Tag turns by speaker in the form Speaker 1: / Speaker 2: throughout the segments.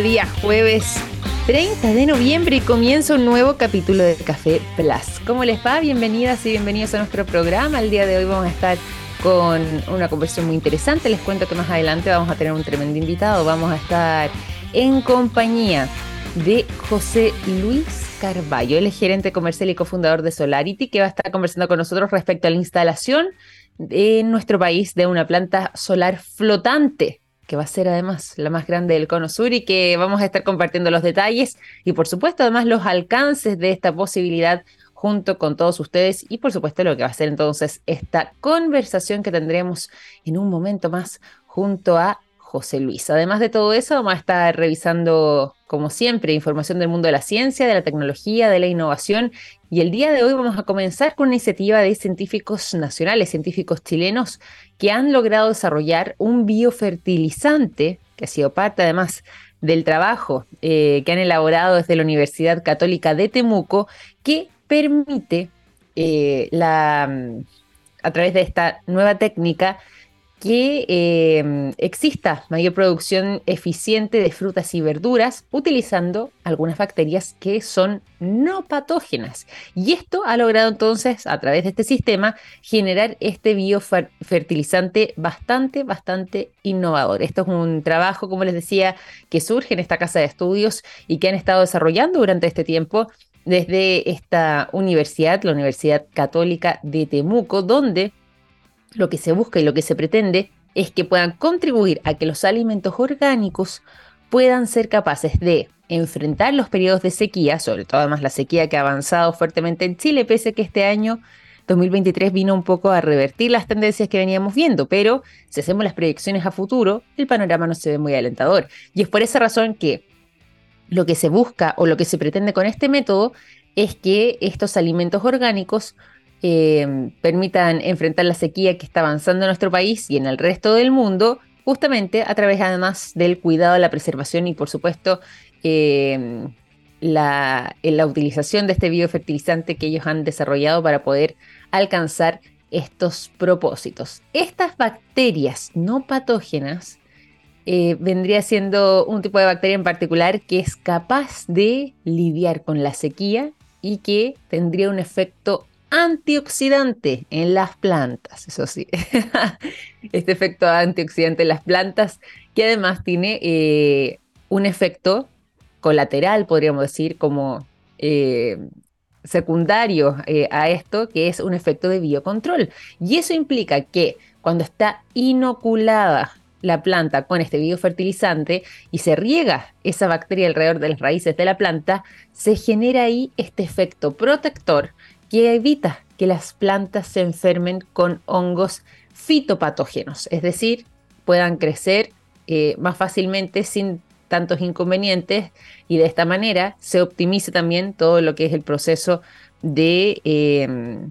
Speaker 1: día jueves 30 de noviembre y comienza un nuevo capítulo de Café Plus. ¿Cómo les va? Bienvenidas y bienvenidos a nuestro programa. El día de hoy vamos a estar con una conversación muy interesante. Les cuento que más adelante vamos a tener un tremendo invitado. Vamos a estar en compañía de José Luis Carballo. Él es gerente comercial y cofundador de Solarity, que va a estar conversando con nosotros respecto a la instalación en nuestro país de una planta solar flotante que va a ser además la más grande del Cono Sur y que vamos a estar compartiendo los detalles y por supuesto además los alcances de esta posibilidad junto con todos ustedes y por supuesto lo que va a ser entonces esta conversación que tendremos en un momento más junto a José Luis. Además de todo eso, vamos a estar revisando, como siempre, información del mundo de la ciencia, de la tecnología, de la innovación. Y el día de hoy vamos a comenzar con una iniciativa de científicos nacionales, científicos chilenos, que han logrado desarrollar un biofertilizante, que ha sido parte además del trabajo eh, que han elaborado desde la Universidad Católica de Temuco, que permite eh, la, a través de esta nueva técnica que em, exista mayor producción eficiente de frutas y verduras utilizando algunas bacterias que son no patógenas. Y esto ha logrado entonces, a través de este sistema, generar este biofertilizante bastante, bastante innovador. Esto es un trabajo, como les decía, que surge en esta casa de estudios y que han estado desarrollando durante este tiempo desde esta universidad, la Universidad Católica de Temuco, donde lo que se busca y lo que se pretende es que puedan contribuir a que los alimentos orgánicos puedan ser capaces de enfrentar los periodos de sequía, sobre todo además la sequía que ha avanzado fuertemente en Chile, pese a que este año 2023 vino un poco a revertir las tendencias que veníamos viendo, pero si hacemos las proyecciones a futuro, el panorama no se ve muy alentador. Y es por esa razón que lo que se busca o lo que se pretende con este método es que estos alimentos orgánicos eh, permitan enfrentar la sequía que está avanzando en nuestro país y en el resto del mundo, justamente a través además del cuidado, la preservación y por supuesto la, la utilización de este biofertilizante que ellos han desarrollado para poder alcanzar estos propósitos. Estas bacterias no patógenas eh, vendría siendo un tipo de bacteria en particular que es capaz de lidiar con la sequía y que tendría un efecto antioxidante en las plantas, eso sí, este efecto antioxidante en las plantas que además tiene eh, un efecto colateral, podríamos decir, como eh, secundario eh, a esto, que es un efecto de biocontrol. Y eso implica que cuando está inoculada la planta con este biofertilizante y se riega esa bacteria alrededor de las raíces de la planta, se genera ahí este efecto protector que evita que las plantas se enfermen con hongos fitopatógenos, es decir, puedan crecer eh, más fácilmente sin tantos inconvenientes y de esta manera se optimice también todo lo que es el proceso de em,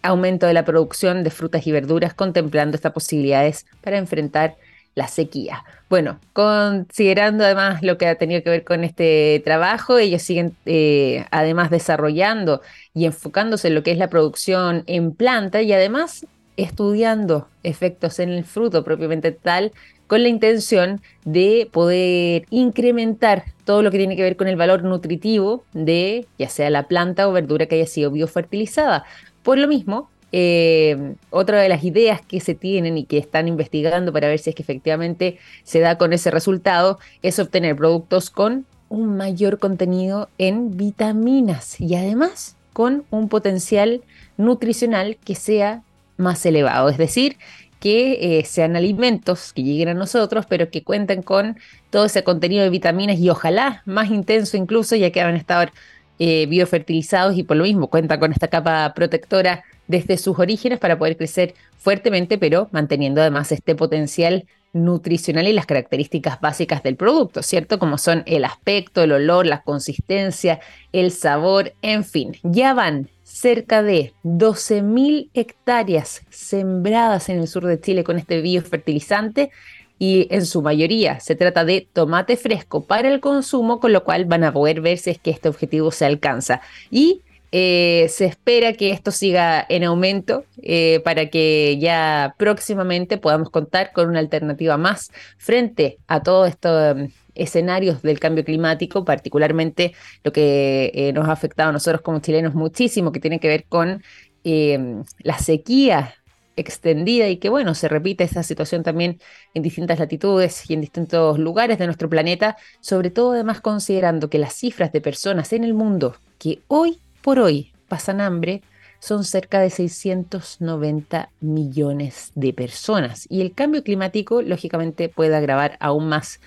Speaker 1: aumento de la producción de frutas y verduras, contemplando estas posibilidades para enfrentar la sequía. Bueno, considerando además lo que ha tenido que ver con este trabajo, ellos siguen eh, además desarrollando y enfocándose en lo que es la producción en planta y además estudiando efectos en el fruto propiamente tal con la intención de poder incrementar todo lo que tiene que ver con el valor nutritivo de ya sea la planta o verdura que haya sido biofertilizada. Por lo mismo, eh, otra de las ideas que se tienen y que están investigando para ver si es que efectivamente se da con ese resultado es obtener productos con un mayor contenido en vitaminas y además con un potencial nutricional que sea más elevado, es decir, que eh, sean alimentos que lleguen a nosotros, pero que cuenten con todo ese contenido de vitaminas y ojalá más intenso incluso, ya que van a estar eh, biofertilizados y por lo mismo cuentan con esta capa protectora desde sus orígenes para poder crecer fuertemente, pero manteniendo además este potencial nutricional y las características básicas del producto, ¿cierto? Como son el aspecto, el olor, la consistencia, el sabor, en fin. Ya van cerca de 12.000 hectáreas sembradas en el sur de Chile con este biofertilizante y en su mayoría se trata de tomate fresco para el consumo, con lo cual van a poder ver si es que este objetivo se alcanza. Y eh, se espera que esto siga en aumento eh, para que ya próximamente podamos contar con una alternativa más frente a todo esto, escenarios del cambio climático, particularmente lo que eh, nos ha afectado a nosotros como chilenos muchísimo, que tiene que ver con la sequía extendida y que bueno, se repite esta situación también en distintas latitudes y en distintos lugares de nuestro planeta, sobre todo además considerando que las cifras de personas en el mundo que hoy por hoy pasan hambre son cerca de 690 millones de personas y el cambio climático lógicamente puede agravar aún más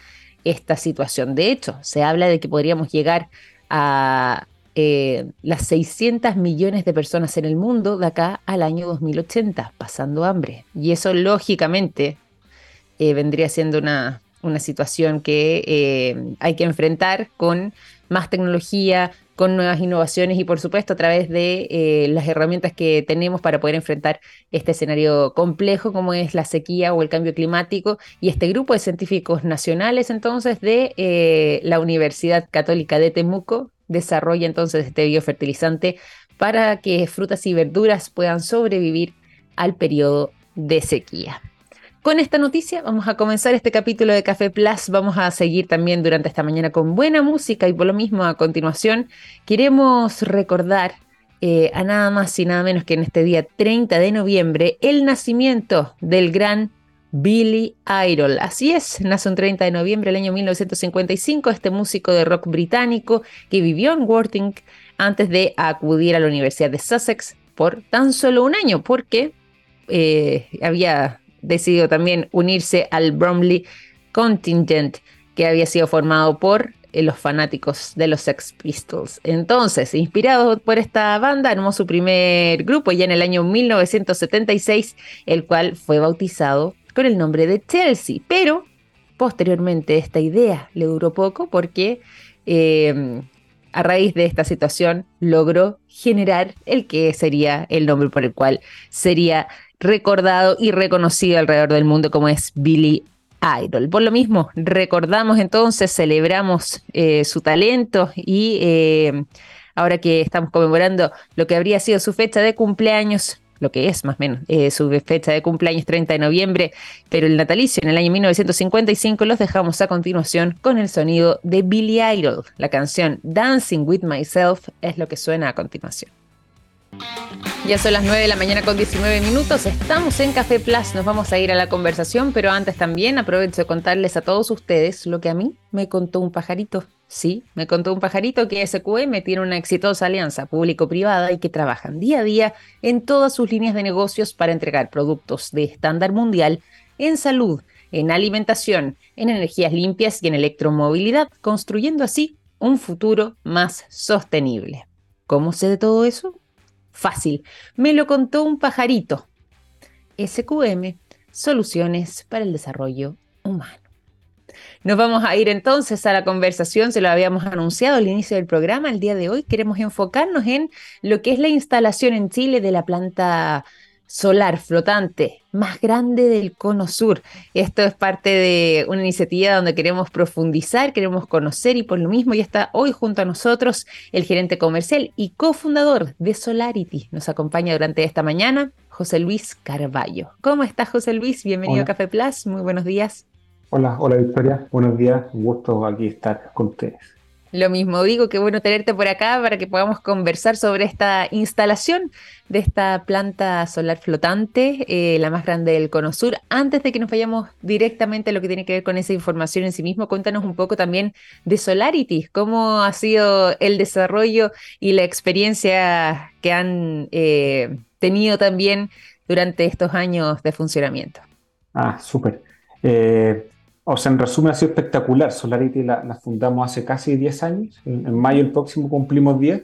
Speaker 1: esta situación. De hecho, se habla de que podríamos llegar a eh, las 600 millones de personas en el mundo de acá al año 2080, pasando hambre. Y eso lógicamente eh, vendría siendo una, una situación que eh, hay que enfrentar con más tecnología, con nuevas innovaciones y por supuesto a través de las herramientas que tenemos para poder enfrentar este escenario complejo como es la sequía o el cambio climático y este grupo de científicos nacionales entonces de la Universidad Católica de Temuco desarrolla entonces este biofertilizante para que frutas y verduras puedan sobrevivir al periodo de sequía. Con esta noticia vamos a comenzar este capítulo de Café Plus. Vamos a seguir también durante esta mañana con buena música y por lo mismo a continuación queremos recordar eh, a nada más y nada menos que en este día 30 de noviembre el nacimiento del gran Billy Idol. Así es, nace un 30 de noviembre del año 1955 este músico de rock británico que vivió en Worthing antes de acudir a la Universidad de Sussex por tan solo un año, porque eh, había decidido también unirse al Bromley Contingent, que había sido formado por eh, los fanáticos de los Sex Pistols. Entonces, inspirado por esta banda, armó su primer grupo ya en el año 1976, el cual fue bautizado con el nombre de Chelsea, pero posteriormente esta idea le duró poco porque em, a raíz de esta situación logró generar el que sería el nombre por el cual sería recordado y reconocido alrededor del mundo como es Billy Idol. Por lo mismo, recordamos entonces, celebramos eh, su talento y em, ahora que estamos conmemorando lo que habría sido su fecha de cumpleaños, lo que es más o menos eh, su fecha de cumpleaños 30 de noviembre, pero el natalicio en el año 1955 los dejamos a continuación con el sonido de Billy Idol. La canción Dancing with Myself es lo que suena a continuación. Ya son las 9 de la mañana con 19 minutos, estamos en Café Plus, nos vamos a ir a la conversación, pero antes también aprovecho de contarles a todos ustedes lo que a mí me contó un pajarito. Sí, me contó un pajarito que SQM tiene una exitosa alianza público-privada y que trabajan día a día en todas sus líneas de negocios para entregar productos de estándar mundial en salud, en alimentación, en energías limpias y en electromovilidad, construyendo así un futuro más sostenible. ¿Cómo sé de todo eso? Fácil, me lo contó un pajarito. SQM, Soluciones para el Desarrollo Humano. Nos vamos a ir entonces a la conversación, se lo habíamos anunciado al inicio del programa, el día de hoy queremos enfocarnos en lo que es la instalación en Chile de la planta solar flotante más grande del cono sur. Esto es parte de una iniciativa donde queremos profundizar, queremos conocer y por lo mismo ya está hoy junto a nosotros el gerente comercial y cofundador de Solarity. Nos acompaña durante esta mañana José Luis Carballo. ¿Cómo estás José Luis? Bienvenido a Café Plus. Muy buenos días.
Speaker 2: Hola, hola Victoria. Buenos días. Un gusto aquí estar con ustedes.
Speaker 1: Lo mismo digo, qué bueno tenerte por acá para que podamos conversar sobre esta instalación de esta planta solar flotante, eh, la más grande del Cono Sur. Antes de que nos vayamos directamente a lo que tiene que ver con esa información en sí mismo, cuéntanos un poco también de Solarity, cómo ha sido el desarrollo y la experiencia que han eh, tenido también durante estos años de funcionamiento.
Speaker 2: Ah, súper. Eh, o sea, en resumen, ha sido espectacular. Solarity la, fundamos hace casi 10 años. En, mayo el próximo cumplimos 10.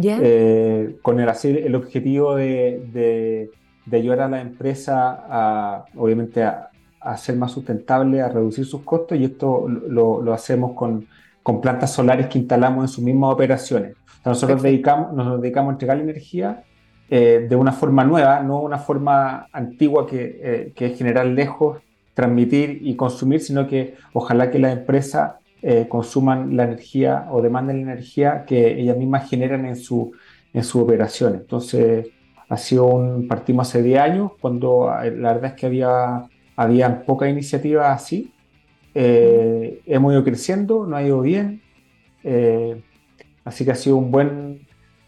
Speaker 2: Eh, con el, el objetivo de, ayudar a la empresa a, obviamente, a, ser más sustentable, a reducir sus costos. Y esto lo, hacemos con, con, plantas solares que instalamos en sus mismas operaciones. nosotros dedicamos, nos dedicamos a entregar la energía eh, de una forma nueva, no una forma antigua que, eh, que es generar lejos transmitir y consumir, sino que ojalá que las empresas eh, consuman la energía o demanden la energía que ellas mismas generan en su, en su operación. Entonces, ha sido partimos hace 10 años, cuando eh, la verdad es que había, había poca iniciativa así, hemos ido creciendo, nos ha ido bien, así que ha sido un buen,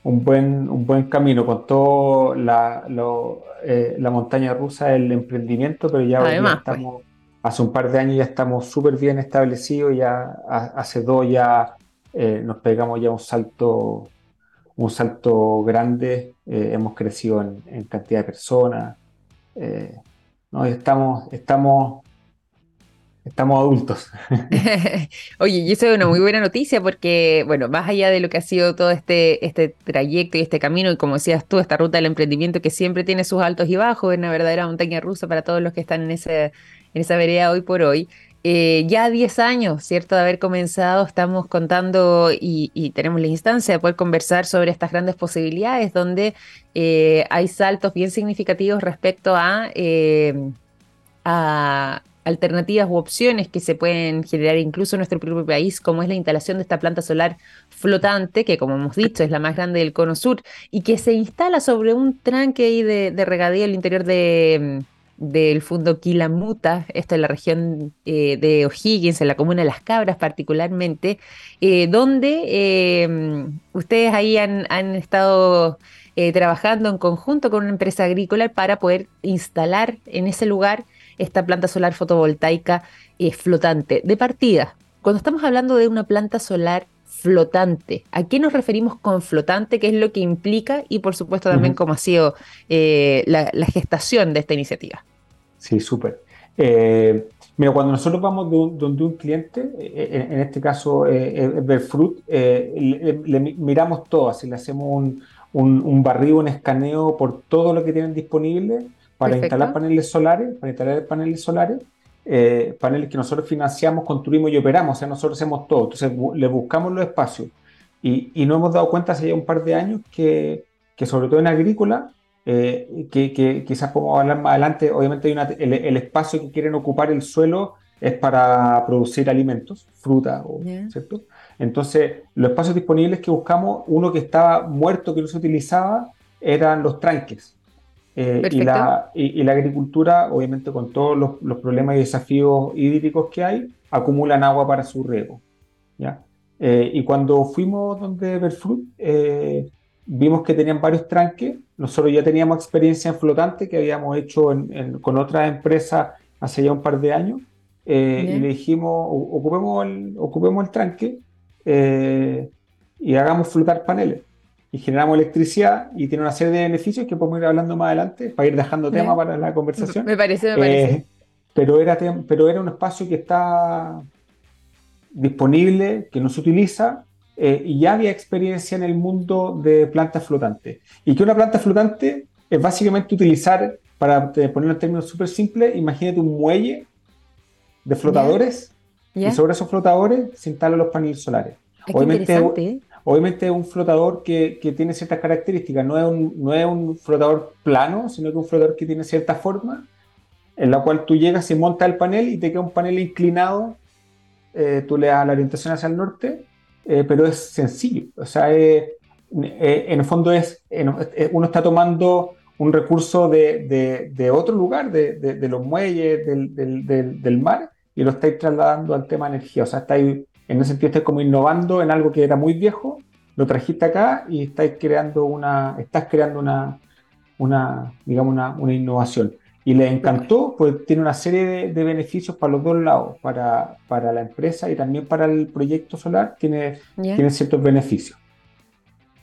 Speaker 2: un buen, un buen camino con toda la, la montaña rusa del emprendimiento, pero ya,
Speaker 1: pues.
Speaker 2: estamos, hace un par de años ya estamos súper bien establecidos, ya hace dos ya nos pegamos ya un salto un salto grande, eh, hemos crecido en, cantidad de personas, eh, ¿no? estamos, estamos, estamos adultos.
Speaker 1: Oye, y eso es una muy buena noticia porque, bueno, más allá de lo que ha sido todo este, este trayecto y este camino, y como decías tú, esta ruta del emprendimiento que siempre tiene sus altos y bajos, es una verdadera montaña rusa para todos los que están en, ese, en esa vereda hoy por hoy. Eh, ya 10 años, ¿cierto? De haber comenzado, estamos contando y, tenemos la instancia de poder conversar sobre estas grandes posibilidades donde eh, hay saltos bien significativos respecto a, eh, a alternativas u opciones que se pueden generar incluso en nuestro propio país, como es la instalación de esta planta solar flotante, que como hemos dicho es la más grande del cono sur, y que se instala sobre un tranque de, de regadío al interior de del Fundo Quilamuta, esto en la región eh, de O'Higgins, en la comuna de Las Cabras particularmente, eh, donde eh, ustedes ahí han, estado trabajando en conjunto con una empresa agrícola para poder instalar en ese lugar esta planta solar fotovoltaica flotante. De partida, cuando estamos hablando de una planta solar flotante. ¿A qué nos referimos con flotante? ¿Qué es lo que implica? Y por supuesto también cómo ha sido eh, la, gestación de esta iniciativa.
Speaker 2: Sí, súper. Eh, mira, cuando nosotros vamos donde un, cliente, eh, en, este caso eh, le, miramos todo, así le hacemos un, un, barrido, un escaneo por todo lo que tienen disponible para instalar paneles solares, para instalar paneles solares eh, paneles que nosotros financiamos, construimos y operamos, o sea, nosotros hacemos todo. Entonces, le buscamos los espacios. Y, y nos hemos dado cuenta hace ya un par de años que, que sobre todo en agrícola, eh, que, que, quizás podemos hablar más adelante, obviamente hay una, el, espacio que quieren ocupar el suelo es para producir alimentos, fruta, ¿cierto? Entonces, los espacios disponibles que buscamos, uno que estaba muerto, que no se utilizaba, eran los tranques. Eh, y, la, y, la, agricultura, obviamente con todos los, problemas y desafíos hídricos que hay, acumulan agua para su riego. ¿ya? Eh, y cuando fuimos donde Berfruit, eh, vimos que tenían varios tranques. Nosotros ya teníamos experiencia en flotante que habíamos hecho con otras empresas hace ya un par de años. y le dijimos, ocupemos el, ocupemos el tranque y hagamos flotar paneles y generamos electricidad y tiene una serie de beneficios que podemos ir hablando más adelante para ir dejando tema para la conversación.
Speaker 1: Me parece, me parece.
Speaker 2: Eh, pero, era pero era un espacio que está disponible, que no se utiliza eh, y ya había experiencia en el mundo de plantas flotantes. Y que una planta flotante es básicamente utilizar, para ponerlo en términos súper simples, imagínate un muelle de flotadores y sobre esos flotadores se instalan los paneles solares.
Speaker 1: Obviamente,
Speaker 2: Obviamente es un flotador que, tiene ciertas características, no es, un, no es un flotador plano, sino que un flotador que tiene cierta forma, en la cual tú llegas y montas el panel y te queda un panel inclinado, eh, tú le das la orientación hacia el norte, eh, pero es sencillo, o sea, en el fondo es, uno está tomando un recurso de, otro lugar, de, los muelles, del, del, mar, y lo estáis trasladando al tema energía, o sea, estáis en ese sentido estás como innovando en algo que era muy viejo, lo trajiste acá y estás creando una, estás creando una, una digamos, una, innovación. Y le encantó, pues tiene una serie de, beneficios para los dos lados, para, para, la empresa y también para el proyecto solar, tiene, tiene ciertos beneficios.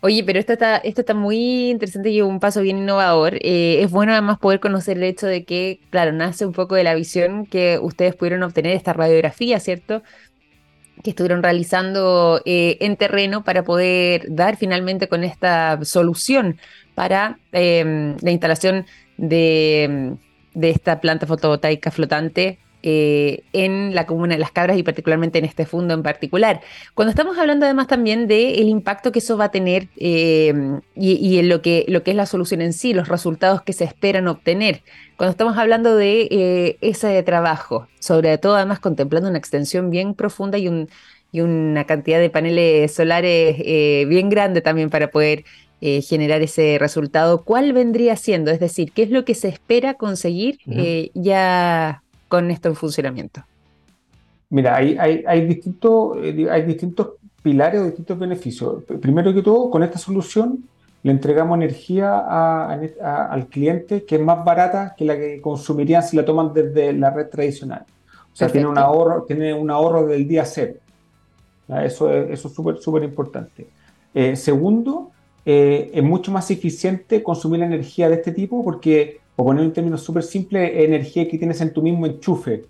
Speaker 1: Oye, pero esto está, esto está muy interesante y un paso bien innovador. Eh, es bueno además poder conocer el hecho de que, claro, nace un poco de la visión que ustedes pudieron obtener esta radiografía, ¿cierto? Que estuvieron realizando eh, en terreno para poder dar finalmente con esta solución para em, la instalación de, de, esta planta fotovoltaica flotante eh, en la comuna de Las Cabras y particularmente en este fondo en particular. Cuando estamos hablando además también del impacto que eso va a tener eh, y, en lo que, lo que es la solución en sí, los resultados que se esperan obtener. Cuando estamos hablando de eh, ese trabajo, sobre todo además contemplando una extensión bien profunda y, un, y una cantidad de paneles solares bien grande también para poder generar ese resultado, ¿cuál vendría siendo? Es decir, ¿qué es lo que se espera conseguir ya con esto en funcionamiento?
Speaker 2: Mira, hay, hay, hay, distintos, eh, hay distintos pilares o distintos beneficios. Primero que todo, con esta solución le entregamos energía al cliente que es más barata que la que consumirían si la toman desde la red tradicional. O sea, tiene un ahorro, tiene un ahorro del día cero. Eso es eso súper, súper importante. Eh, segundo, eh, es mucho más eficiente consumir energía de este tipo porque, por poner en términos súper simples, es energía que tienes en tu mismo enchufe.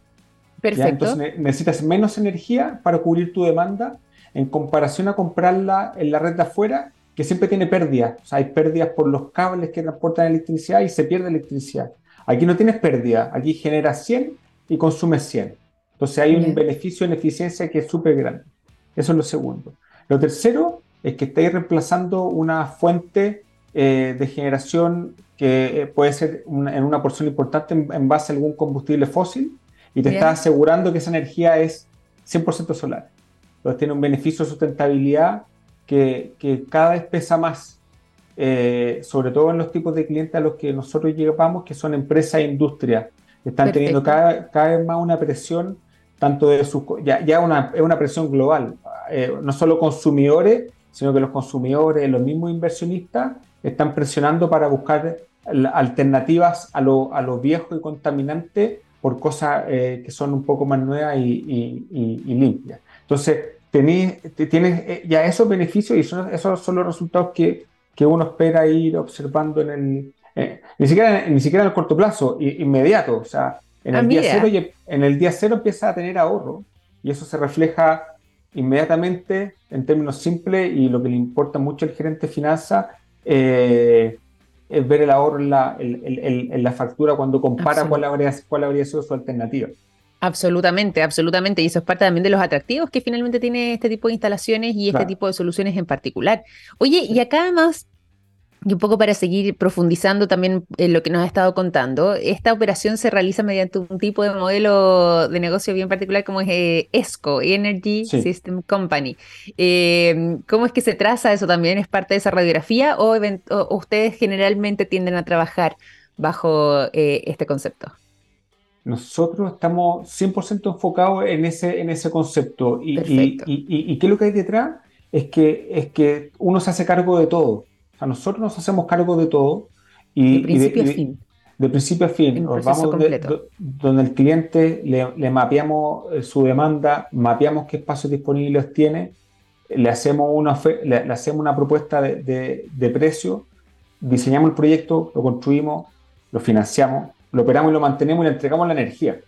Speaker 1: Perfecto.
Speaker 2: Entonces necesitas menos energía para cubrir tu demanda en comparación a comprarla en la red de afuera, que siempre tiene pérdidas. O sea, hay pérdidas por los cables que transportan electricidad y se pierde electricidad. Aquí no tienes pérdida, aquí generas 100 y consumes 100. Entonces hay un beneficio en eficiencia que es súper grande. Eso es lo segundo. Lo tercero es que estáis reemplazando una fuente eh, de generación que eh, puede ser en una porción importante en, base a algún combustible fósil y te está asegurando que esa energía es 100% solar. Entonces tiene un beneficio de sustentabilidad que, que cada vez pesa más, eh, sobre todo en los tipos de clientes a los que nosotros llegamos, que son empresas e industrias, que están teniendo cada, cada, vez más una presión, tanto de sus, ya, ya una, es una presión global, eh, no solo consumidores, sino que los consumidores, los mismos inversionistas, están presionando para buscar alternativas a lo, a lo viejo y contaminante por cosas eh, que son un poco más nuevas y, y limpias. Entonces, tenés, tienes eh, ya esos beneficios y esos son los resultados que, que uno espera ir observando en el, eh, ni, siquiera, ni siquiera en el corto plazo, inmediato. O sea, en el, día cero, en el día cero empieza a tener ahorro y eso se refleja inmediatamente en términos simples y lo que le importa mucho al gerente de finanzas eh, ver el ahorro en la, en, la factura cuando compara cuál habría, cuál habría sido su alternativa.
Speaker 1: Absolutamente, absolutamente. Y eso es parte también de los atractivos que finalmente tiene este tipo de instalaciones y este tipo de soluciones en particular. Oye, y acá además, y un poco para seguir profundizando también en lo que nos ha estado contando, esta operación se realiza mediante un tipo de modelo de negocio bien particular como es eh, ESCO, Energy System Company. Eh, ¿Cómo es que se traza eso también? ¿Es parte de esa radiografía o, ustedes generalmente tienden a trabajar bajo eh, este concepto?
Speaker 2: Nosotros estamos 100% enfocados en ese, en ese concepto. Y, y, y, qué es lo que hay detrás? Es que, es que uno se hace cargo de todo. Sea, nosotros nos hacemos cargo de todo. Y,
Speaker 1: de principio a fin.
Speaker 2: De principio a fin. Nos vamos donde el cliente le, le, mapeamos eh, su demanda, mapeamos qué espacios disponibles tiene, le hacemos una, le, hacemos una propuesta de precio, diseñamos el proyecto, lo construimos, lo financiamos lo operamos y lo mantenemos y le entregamos la energía.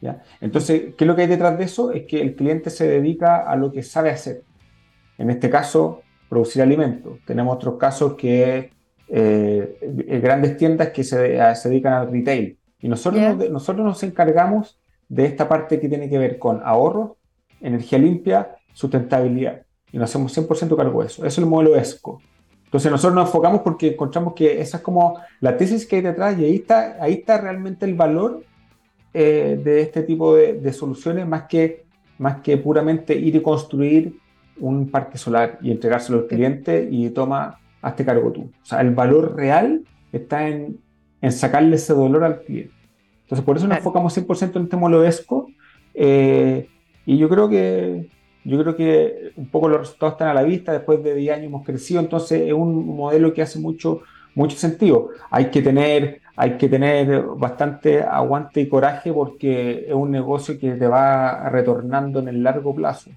Speaker 2: ¿ya? Entonces, ¿qué es lo que hay detrás de eso? Es que el cliente se dedica a lo que sabe hacer. En este caso, producir alimentos. Tenemos otros casos que eh, grandes tiendas que se, dedican al retail. Y nosotros, nos, nosotros nos encargamos de esta parte que tiene que ver con ahorro, energía limpia, sustentabilidad. Y nos hacemos 100% cargo de eso. Eso es el modelo ESCO. Entonces nosotros nos enfocamos porque encontramos que esa es como la tesis que hay detrás y ahí está, ahí está realmente el valor eh, de este tipo de, soluciones más que, más que puramente ir y construir un parque solar y entregárselo al cliente y toma, hazte cargo tú. O sea, el valor real está en, en sacarle ese dolor al cliente. Entonces por eso nos enfocamos 100% en este modelo ESCO eh, y yo creo que yo creo que un poco los resultados están a la vista, después de 10 años hemos crecido, entonces es un modelo que hace mucho, mucho sentido. Hay que, tener, hay que tener bastante aguante y coraje porque es un negocio que te va retornando en el largo plazo.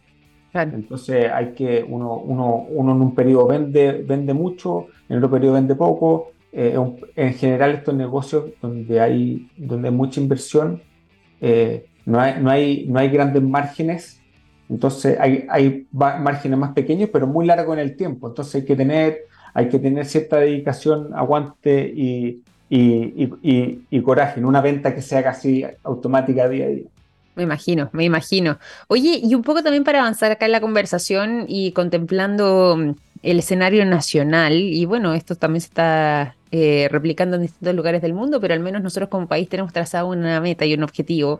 Speaker 2: Entonces hay que, uno, uno, uno, en un periodo vende, vende mucho, en otro periodo vende poco. Eh, en general estos negocios donde hay, donde hay mucha inversión, eh, no, hay, no, hay, no hay grandes márgenes entonces hay, hay márgenes más pequeños, pero muy largos en el tiempo. Entonces hay que tener, hay que tener cierta dedicación, aguante y, y, coraje en una venta que sea casi automática día a día.
Speaker 1: Me imagino, me imagino. Oye, y un poco también para avanzar acá en la conversación y contemplando mm, el escenario nacional, y bueno, esto también se está eh, replicando en distintos lugares del mundo, pero al menos nosotros como país tenemos trazado una meta y un objetivo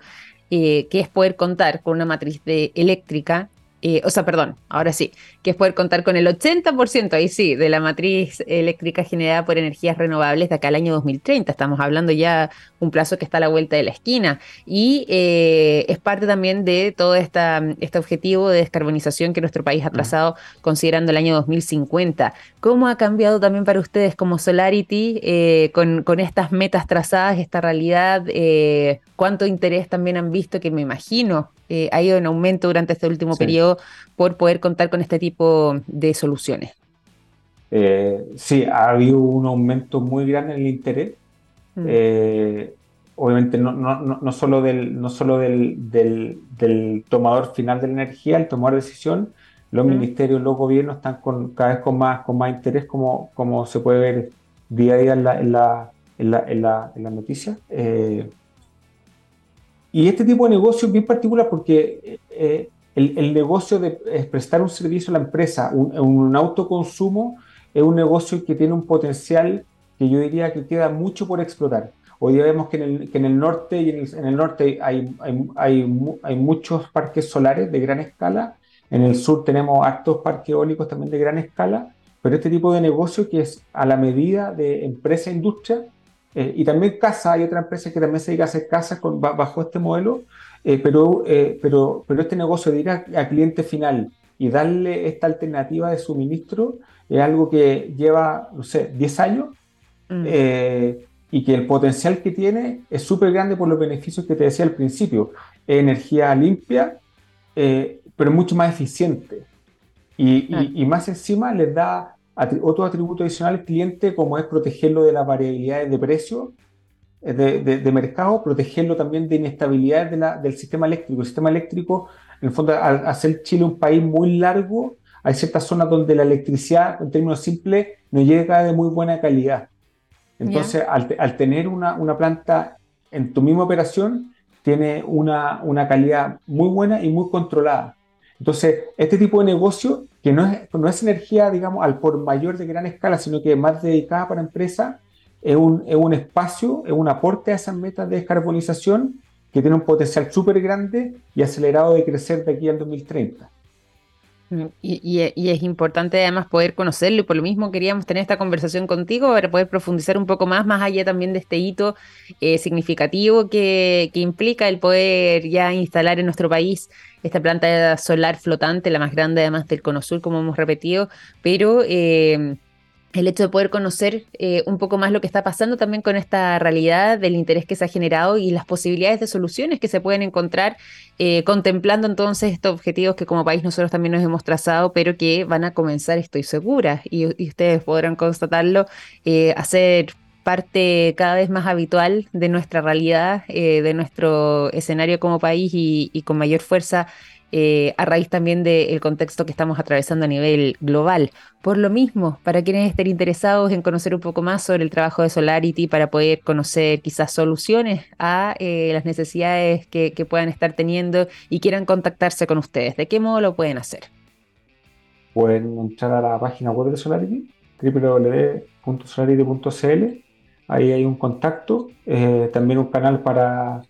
Speaker 1: eh, que es poder contar con una matriz de eléctrica, eh, o sea, perdón, ahora sí, que es poder contar con el 80%, ahí sí, de la matriz eléctrica generada por energías renovables de acá al año 2030. Estamos hablando ya un plazo que está a la vuelta de la esquina y eh, es parte también de todo esta, este objetivo de descarbonización que nuestro país ha mm. trazado considerando el año 2050. ¿Cómo ha cambiado también para ustedes como Solarity eh, con, con, estas metas trazadas, esta realidad? Eh, ¿Cuánto interés también han visto que me imagino ha ido en aumento durante este último periodo por poder contar con este tipo de soluciones?
Speaker 2: sí, ha habido un aumento muy grande en el interés. Mm. Eh, obviamente no, no, no, solo, del, no solo del, del, tomador final de la energía, el tomador de decisión, los mm. ministerios, los gobiernos están con, cada vez con más, con más interés, como, como se puede ver día a día en la, en la, en la, en la, en la noticia. Eh, y este tipo de negocio es bien particular porque eh, el, el, negocio de prestar un servicio a la empresa, un, un autoconsumo, es un negocio que tiene un potencial que yo diría que queda mucho por explotar. Hoy día vemos que en el, que en el norte y en el, norte hay, hay, hay, hay, muchos parques solares de gran escala. En el sur tenemos actos parques eólicos también de gran escala. Pero este tipo de negocio que es a la medida de empresa e industria, eh, y también casa, hay otra empresa que también se dedica a hacer casas con, bajo este modelo, eh, pero, eh, pero, pero este negocio de ir a, cliente final y darle esta alternativa de suministro es algo que lleva, no sé, 10 años Mm. Eh, y que el potencial que tiene es súper grande por los beneficios que te decía al principio. Energía limpia, eh, pero mucho más eficiente. Y, más encima les da otro atributo adicional al cliente, como es protegerlo de las variabilidades de precio eh, de, mercado, protegerlo también de inestabilidades del sistema eléctrico. El sistema eléctrico, en el fondo, al hacer Chile un país muy largo, hay ciertas zonas donde la electricidad, en términos simples, no llega de muy buena calidad. Entonces, al, tener una, una, planta en tu misma operación, tiene una, una, calidad muy buena y muy controlada. Entonces, este tipo de negocio, que no es, no es energía, digamos, al por mayor de gran escala, sino que es más dedicada para empresas, es un, es un espacio, es un aporte a esas metas de descarbonización que tiene un potencial súper grande y acelerado de crecer de aquí al 2030.
Speaker 1: Y, es importante además poder conocerlo y por lo mismo queríamos tener esta conversación contigo para poder profundizar un poco más, más allá también de este hito eh, significativo que, implica el poder ya instalar en nuestro país esta planta solar flotante, la más grande además del Cono Sur, como hemos repetido, pero... Eh, el hecho de poder conocer eh, un poco más lo que está pasando también con esta realidad del interés que se ha generado y las posibilidades de soluciones que se pueden encontrar eh, contemplando entonces estos objetivos que como país nosotros también nos hemos trazado, pero que van a comenzar, estoy segura, y, ustedes podrán constatarlo, eh, a ser parte cada vez más habitual de nuestra realidad, de nuestro escenario como país y con mayor fuerza eh, a raíz también del contexto que estamos atravesando a nivel global. Por lo mismo, para quienes estén interesados en conocer un poco más sobre el trabajo de Solarity, para poder conocer quizás soluciones a eh, las necesidades que, puedan estar teniendo y quieran contactarse con ustedes, ¿de qué modo lo pueden hacer?
Speaker 2: Pueden entrar a la página web de Solarity, www.solarity.cl. Ahí hay un contacto, eh, también un canal para,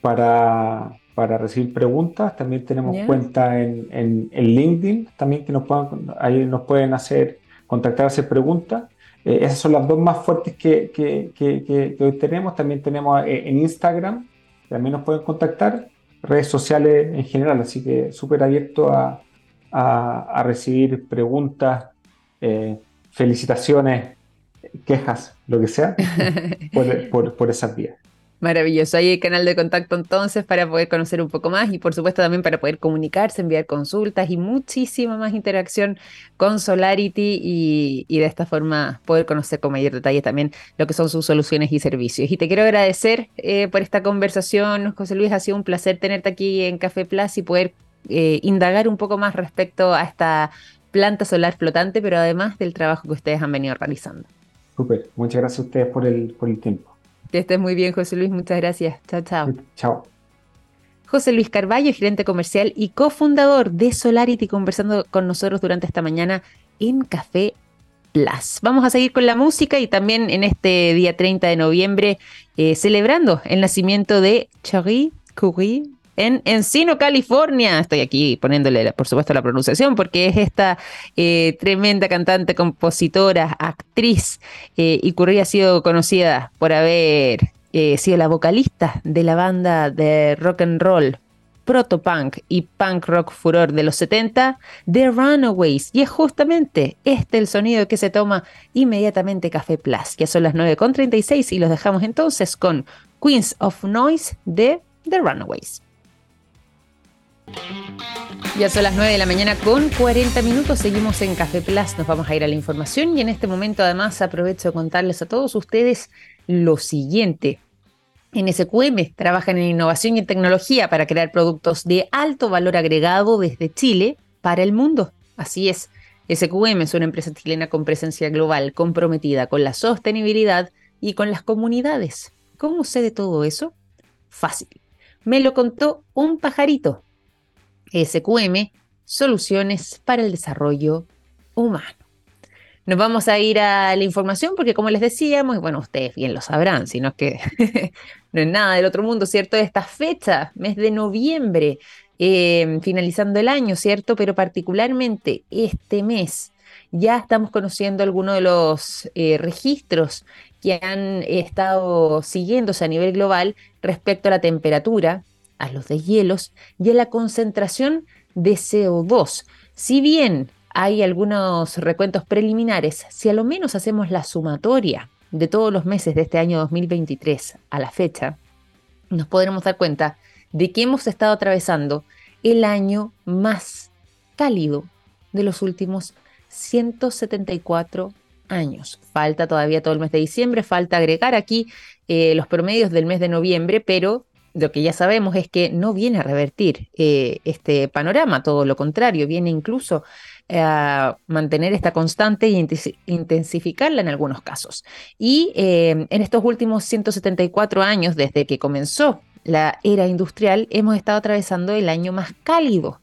Speaker 2: para para recibir preguntas. También tenemos cuenta en, en, LinkedIn, también que nos puedan, ahí nos pueden hacer, contactar, hacer preguntas. Eh, esas son las dos más fuertes que, que, que, hoy tenemos. También tenemos eh, en Instagram, también nos pueden contactar. Redes sociales en general, así que súper abierto a, a, recibir preguntas, eh, felicitaciones, quejas, lo que sea, por, por, por esas vías.
Speaker 1: Maravilloso. Hay canal de contacto entonces para poder conocer un poco más y por supuesto también para poder comunicarse, enviar consultas y muchísima más interacción con Solarity y, de esta forma poder conocer con mayor detalle también lo que son sus soluciones y servicios. Y te quiero agradecer eh, por esta conversación, José Luis. Ha sido un placer tenerte aquí en Café Plus y poder eh, indagar un poco más respecto a esta planta solar flotante, pero además del trabajo que ustedes han venido realizando.
Speaker 2: Súper. Muchas gracias a ustedes por el, por el tiempo.
Speaker 1: Que estés muy bien, José Luis. Muchas gracias. Chao, chao.
Speaker 2: Chao.
Speaker 1: José Luis Carballo, gerente comercial y cofundador de Solarity, conversando con nosotros durante esta mañana en Café Plus. Vamos a seguir con la música y también en este día 30 de noviembre eh, celebrando el nacimiento de Cherie Curie en Encino, California. Estoy aquí poniéndole, por supuesto, la pronunciación, porque es esta eh, tremenda cantante, compositora, actriz, eh, y Curry ha sido conocida por haber eh, sido la vocalista de la banda de rock and roll proto-punk y punk rock furor de los 70, The Runaways. Y es justamente este el sonido que se toma inmediatamente Café Plus. Ya son las 9.36 y los dejamos entonces con Queens of Noise de The Runaways. Ya son las 9 de la mañana con 40 minutos, seguimos en Café Plus, nos vamos a ir a la información y en este momento además aprovecho de contarles a todos ustedes lo siguiente. En SQM trabajan en innovación y tecnología para crear productos de alto valor agregado desde Chile para el mundo. Así es, SQM es una empresa chilena con presencia global, comprometida con la sostenibilidad y con las comunidades. ¿Cómo sé de todo eso? Fácil. Me lo contó un pajarito. SQM, Soluciones para el Desarrollo Humano. Nos vamos a ir a la información porque como les decíamos, bueno, ustedes bien lo sabrán, sino que no es nada del otro mundo, ¿cierto? Esta fecha, mes de noviembre, em, finalizando el año, ¿cierto? Pero particularmente este mes ya estamos conociendo algunos de los eh, registros que han estado siguiéndose a nivel global respecto a la temperatura, a los deshielos y a la concentración de CO2. Si bien hay algunos recuentos preliminares, si a lo menos hacemos la sumatoria de todos los meses de este año 2023 a la fecha, nos podremos dar cuenta de que hemos estado atravesando el año más cálido de los últimos 174 años. Falta todavía todo el mes de diciembre, falta agregar aquí eh, los promedios del mes de noviembre, pero lo que ya sabemos es que no viene a revertir eh, este panorama, todo lo contrario, viene incluso a mantener esta constante e intensificarla en algunos casos. Y eh, en estos últimos 174 años, desde que comenzó la era industrial, hemos estado atravesando el año más cálido.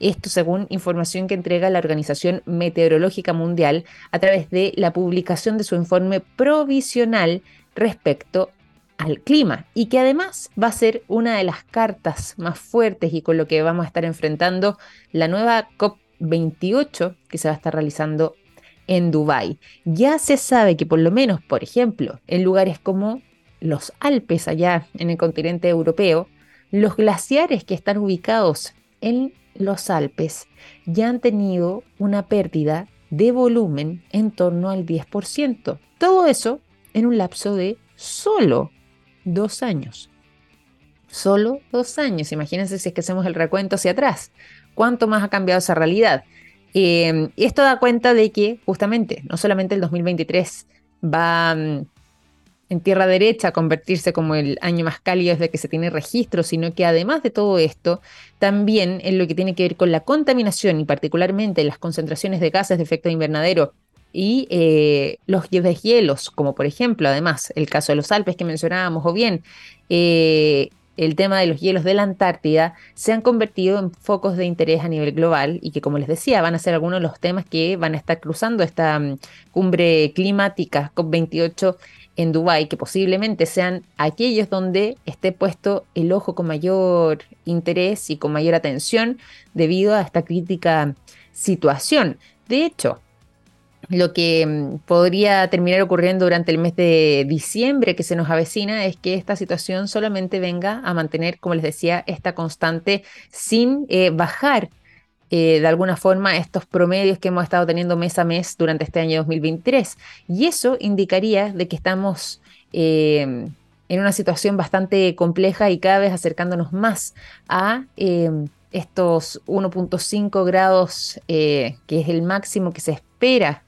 Speaker 1: Esto según información que entrega la Organización Meteorológica Mundial a través de la publicación de su informe provisional respecto al clima y que además va a ser una de las cartas más fuertes y con lo que vamos a estar enfrentando la nueva COP 28 que se va a estar realizando en Dubái. Ya se sabe que por lo menos, por ejemplo, en lugares como los Alpes allá en el continente europeo, los glaciares que están ubicados en los Alpes ya han tenido una pérdida de volumen en torno al 10%. Todo eso en un lapso de solo dos años. Solo dos años. Imagínense si es que hacemos el recuento hacia atrás cuánto más ha cambiado esa realidad. Em, y esto da cuenta de que justamente no solamente el 2023 va mm, en tierra derecha a convertirse como el año más cálido desde que se tiene registro, sino que además de todo esto, también en lo que tiene que ver con la contaminación y particularmente las concentraciones de gases de efecto invernadero y eh, los deshielos, como por ejemplo, además, el caso de los Alpes que mencionábamos, o bien eh, el tema de los hielos de la Antártida se han convertido en focos de interés a nivel global y que, como les decía, van a ser algunos de los temas que van a estar cruzando esta mm, cumbre climática COP28 en Dubái, que posiblemente sean aquellos donde esté puesto el ojo con mayor interés y con mayor atención debido a esta crítica situación. De hecho, lo que mm, podría terminar ocurriendo durante el mes de diciembre que se nos avecina es que esta situación solamente venga a mantener, como les decía, esta constante sin eh, bajar eh, de alguna forma estos promedios que hemos estado teniendo mes a mes durante este año 2023. Y eso indicaría de que estamos eh, en una situación bastante compleja y cada vez acercándonos más a estos 1.5 grados, que es el máximo que se espera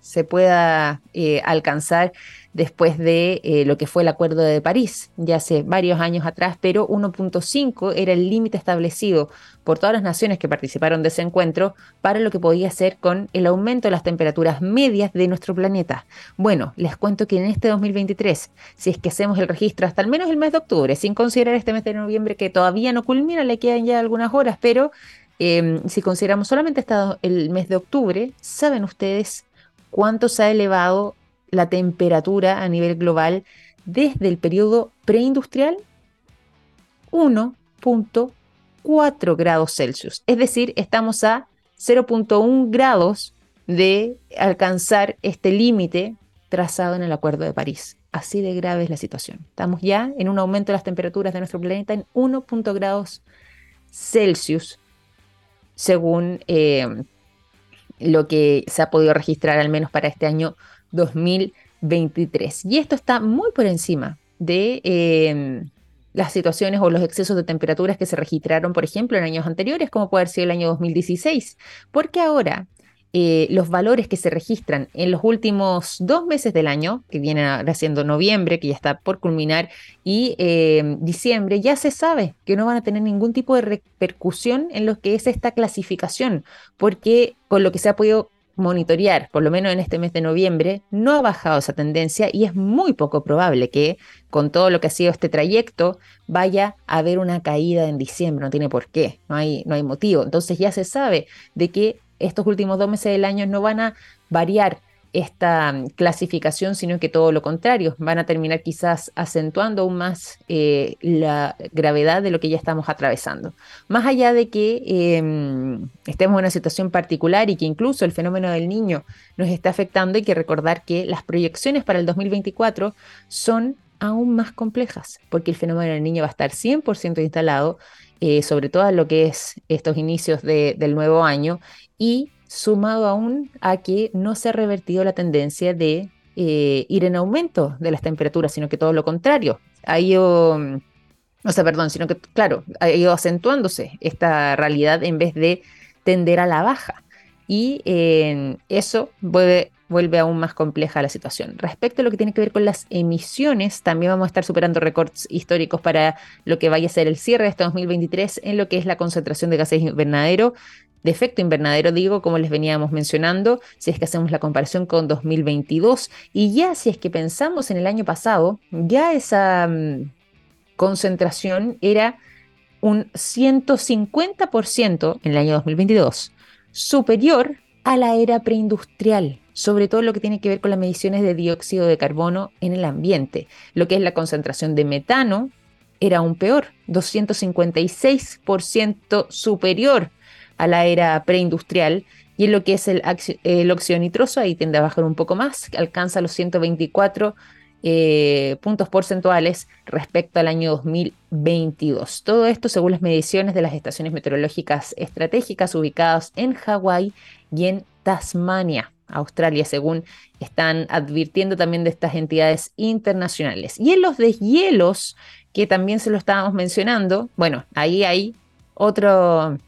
Speaker 1: se pueda eh, alcanzar después de eh, lo que fue el Acuerdo de París, ya hace varios años atrás, pero 1.5 era el límite establecido por todas las naciones que participaron de ese encuentro para lo que podía ser con el aumento de las temperaturas medias de nuestro planeta. Bueno, les cuento que en este 2023, si es que hacemos el registro hasta al menos el mes de octubre, sin considerar este mes de noviembre que todavía no culmina, le quedan ya algunas horas, pero em, si consideramos solamente el mes de octubre, saben ustedes cuánto se ha elevado la temperatura a nivel global desde el periodo preindustrial? 1.4 grados Celsius. Es decir, estamos a 0.1 grados de alcanzar este límite trazado en el Acuerdo de París. Así de grave es la situación. Estamos ya en un aumento de las temperaturas de nuestro planeta en 1. grados Celsius, según eh, lo que se ha podido registrar al menos para este año 2023. Y esto está muy por encima de eh, las situaciones o los excesos de temperaturas que se registraron, por ejemplo, en años anteriores, como puede ser el año 2016, porque ahora eh, los valores que se registran en los últimos dos meses del año, que viene ahora siendo noviembre, que ya está por culminar, y eh, diciembre, ya se sabe que no van a tener ningún tipo de repercusión en lo que es esta clasificación, porque con lo que se ha podido monitorear, por lo menos en este mes de noviembre, no ha bajado esa tendencia y es muy poco probable que con todo lo que ha sido este trayecto vaya a haber una caída en diciembre, no tiene por qué, no hay, no hay motivo. Entonces ya se sabe de que estos últimos dos meses del año no van a variar esta mm, clasificación, sino que todo lo contrario, van a terminar quizás acentuando aún más eh, la gravedad de lo que ya estamos atravesando. Más allá de que em, estemos en una situación particular y que incluso el fenómeno del niño nos está afectando, hay que recordar que las proyecciones para el 2024 son aún más complejas, porque el fenómeno del niño va a estar 100% instalado, eh, sobre todo en lo que es estos inicios del nuevo año, y sumado aún a que no se ha revertido la tendencia de eh, ir en aumento de las temperaturas, sino que todo lo contrario. Ha ido, o sea, perdón, sino que, claro, ha ido acentuándose esta realidad en vez de tender a la baja. Y eso vuelve, vuelve aún más compleja la situación. Respecto a lo que tiene que ver con las emisiones, también vamos a estar superando récords históricos para lo que vaya a ser el cierre de este 2023 en lo que es la concentración de gases invernadero de efecto invernadero, digo, como les veníamos mencionando, si es que hacemos la comparación con 2022 y ya si es que pensamos en el año pasado, ya esa mm, concentración era un 150% en el año 2022, superior a la era preindustrial, sobre todo lo que tiene que ver con las mediciones de dióxido de carbono en el ambiente, lo que es la concentración de metano era aún peor, 256% superior a la era preindustrial y en lo que es el, el óxido nitroso, ahí tiende a bajar un poco más, alcanza los 124 eh, puntos porcentuales respecto al año 2022. Todo esto según las mediciones de las estaciones meteorológicas estratégicas ubicadas en Hawái y en Tasmania. Australia, según están advirtiendo también de estas entidades internacionales. Y en los deshielos, que también se lo estábamos mencionando, bueno, ahí hay otro,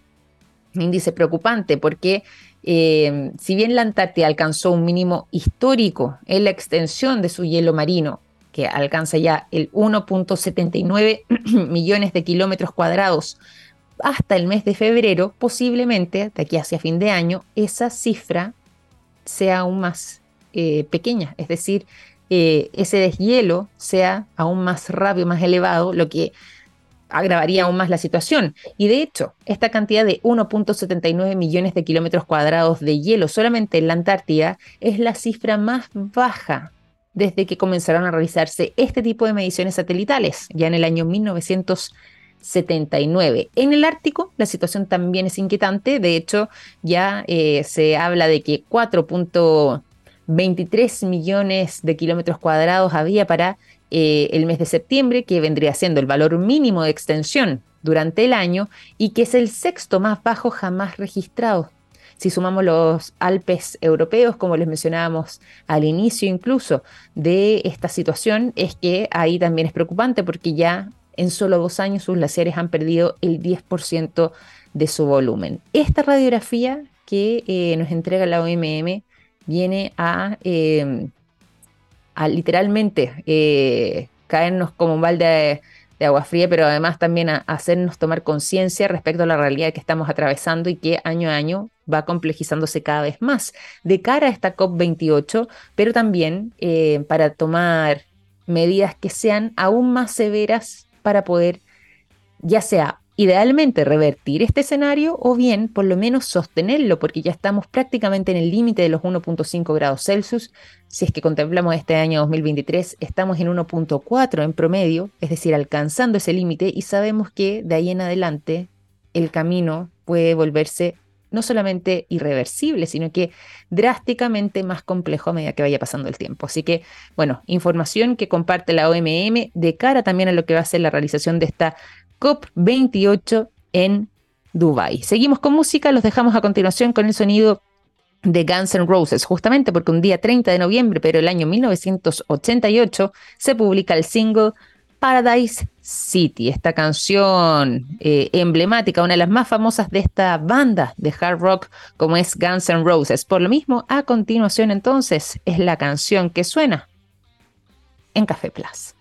Speaker 1: índice preocupante porque eh, si bien la Antártida alcanzó un mínimo histórico en la extensión de su hielo marino, que alcanza ya el 1.79 millones de kilómetros cuadrados hasta el mes de febrero, posiblemente de aquí hacia fin de año, esa cifra sea aún más eh, pequeña, es decir, eh, ese deshielo sea aún más rápido, más elevado, lo que agravaría aún más la situación. Y de hecho, esta cantidad de 1.79 millones de kilómetros cuadrados de hielo solamente en la Antártida es la cifra más baja desde que comenzaron a realizarse este tipo de mediciones satelitales, ya en el año 1979. En el Ártico la situación también es inquietante, de hecho ya eh, se habla de que 4.23 millones de kilómetros cuadrados había para eh, el mes de septiembre, que vendría siendo el valor mínimo de extensión durante el año y que es el sexto más bajo jamás registrado. Si sumamos los Alpes europeos, como les mencionábamos al inicio incluso de esta situación, es que ahí también es preocupante porque ya en solo dos años sus glaciares han perdido el 10% de su volumen. Esta radiografía que eh, nos entrega la OMM viene a eh, literalmente eh, caernos como un balde de, agua fría, pero además también a, hacernos tomar conciencia respecto a la realidad que estamos atravesando y que año a año va complejizándose cada vez más de cara a esta COP28, pero también eh, para tomar medidas que sean aún más severas para poder ya sea Idealmente revertir este escenario o bien por lo menos sostenerlo porque ya estamos prácticamente en el límite de los 1.5 grados Celsius. Si es que contemplamos este año 2023, estamos en 1.4 en promedio, es decir, alcanzando ese límite y sabemos que de ahí en adelante el camino puede volverse no solamente irreversible, sino que drásticamente más complejo a medida que vaya pasando el tiempo. Así que, bueno, información que comparte la OMM de cara también a lo que va a ser la realización de esta COP28 en Dubai. Seguimos con música, los dejamos a continuación con el sonido de Guns N' Roses, justamente porque un día 30 de noviembre, pero el año 1988, se publica el single Paradise City, esta canción eh, emblemática, una de las más famosas de esta banda de hard rock como es Guns N' Roses. Por lo mismo, a continuación entonces es la canción que suena en Café Plus.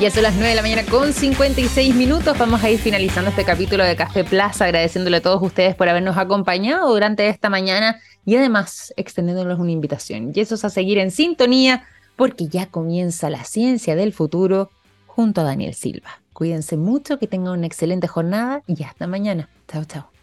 Speaker 1: Ya son las 9 de la mañana con 56 minutos. Vamos a ir finalizando este capítulo de Café Plaza, agradeciéndole a todos ustedes por habernos acompañado durante esta mañana y además extendiéndoles una invitación. Y eso es a seguir en sintonía porque ya comienza la ciencia del futuro junto a Daniel Silva. Cuídense mucho, que tengan una excelente jornada y hasta mañana. Chao, chao.